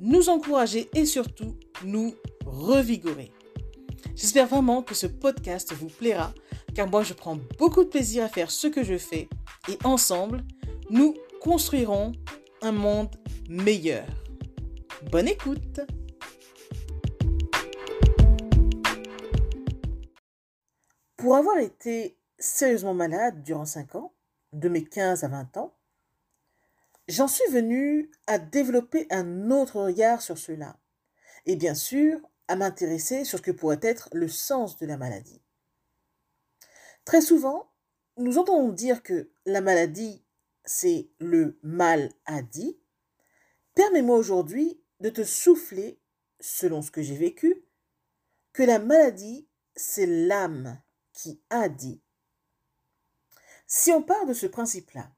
nous encourager et surtout nous revigorer. J'espère vraiment que ce podcast vous plaira car moi je prends beaucoup de plaisir à faire ce que je fais et ensemble, nous construirons un monde meilleur. Bonne écoute Pour avoir été sérieusement malade durant 5 ans, de mes 15 à 20 ans, j'en suis venu à développer un autre regard sur cela. Et bien sûr, à m'intéresser sur ce que pourrait être le sens de la maladie. Très souvent, nous entendons dire que la maladie, c'est le mal à dit. Permets-moi aujourd'hui de te souffler, selon ce que j'ai vécu, que la maladie, c'est l'âme qui a dit. Si on part de ce principe-là,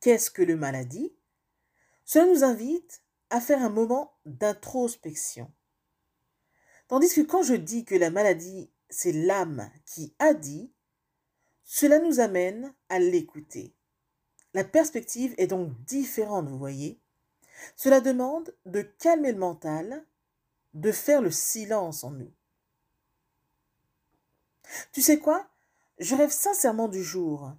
qu'est-ce que le maladie Cela nous invite à faire un moment d'introspection. Tandis que quand je dis que la maladie, c'est l'âme qui a dit, cela nous amène à l'écouter. La perspective est donc différente, vous voyez. Cela demande de calmer le mental, de faire le silence en nous. Tu sais quoi? Je rêve sincèrement du jour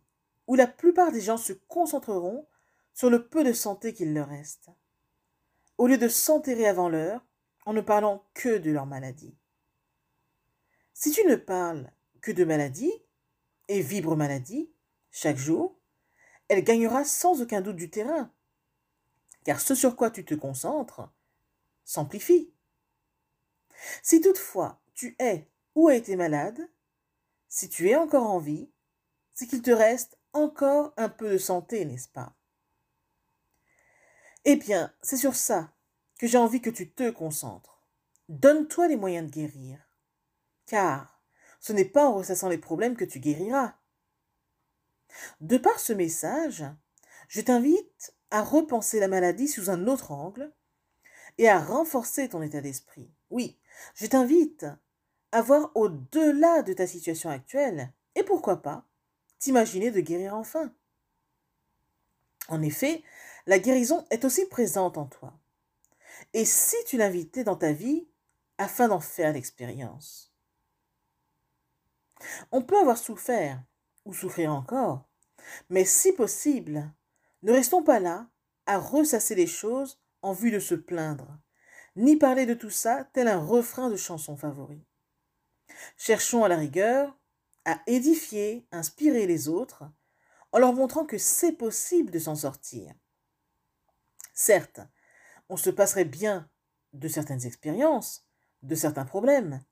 où la plupart des gens se concentreront sur le peu de santé qu'il leur reste, au lieu de s'enterrer avant l'heure en ne parlant que de leur maladie. Si tu ne parles que de maladie, et vibre maladie, chaque jour, elle gagnera sans aucun doute du terrain, car ce sur quoi tu te concentres s'amplifie. Si toutefois tu es ou as été malade, si tu es encore en vie, c'est qu'il te reste encore un peu de santé, n'est-ce pas? Eh bien, c'est sur ça que j'ai envie que tu te concentres. Donne-toi les moyens de guérir. Car ce n'est pas en ressassant les problèmes que tu guériras. De par ce message, je t'invite à repenser la maladie sous un autre angle et à renforcer ton état d'esprit. Oui, je t'invite à voir au-delà de ta situation actuelle et pourquoi pas t'imaginer de guérir enfin. En effet, la guérison est aussi présente en toi. Et si tu l'invitais dans ta vie afin d'en faire l'expérience On peut avoir souffert ou souffrir encore, mais si possible, ne restons pas là à ressasser les choses en vue de se plaindre, ni parler de tout ça tel un refrain de chanson favori. Cherchons à la rigueur à édifier, inspirer les autres, en leur montrant que c'est possible de s'en sortir. Certes, on se passerait bien de certaines expériences, de certains problèmes,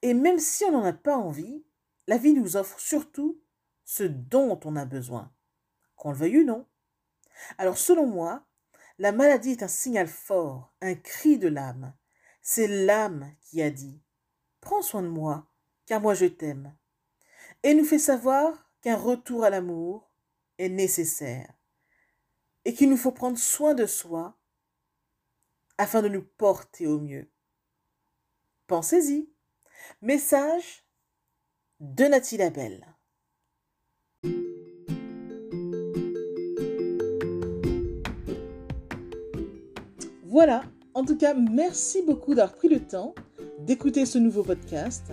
et même si on n'en a pas envie, la vie nous offre surtout ce dont on a besoin, qu'on le veuille ou non. Alors selon moi, la maladie est un signal fort, un cri de l'âme. C'est l'âme qui a dit Prends soin de moi, car moi je t'aime et nous fait savoir qu'un retour à l'amour est nécessaire et qu'il nous faut prendre soin de soi afin de nous porter au mieux. Pensez-y. Message de Nathalie Labelle. Voilà, en tout cas, merci beaucoup d'avoir pris le temps d'écouter ce nouveau podcast.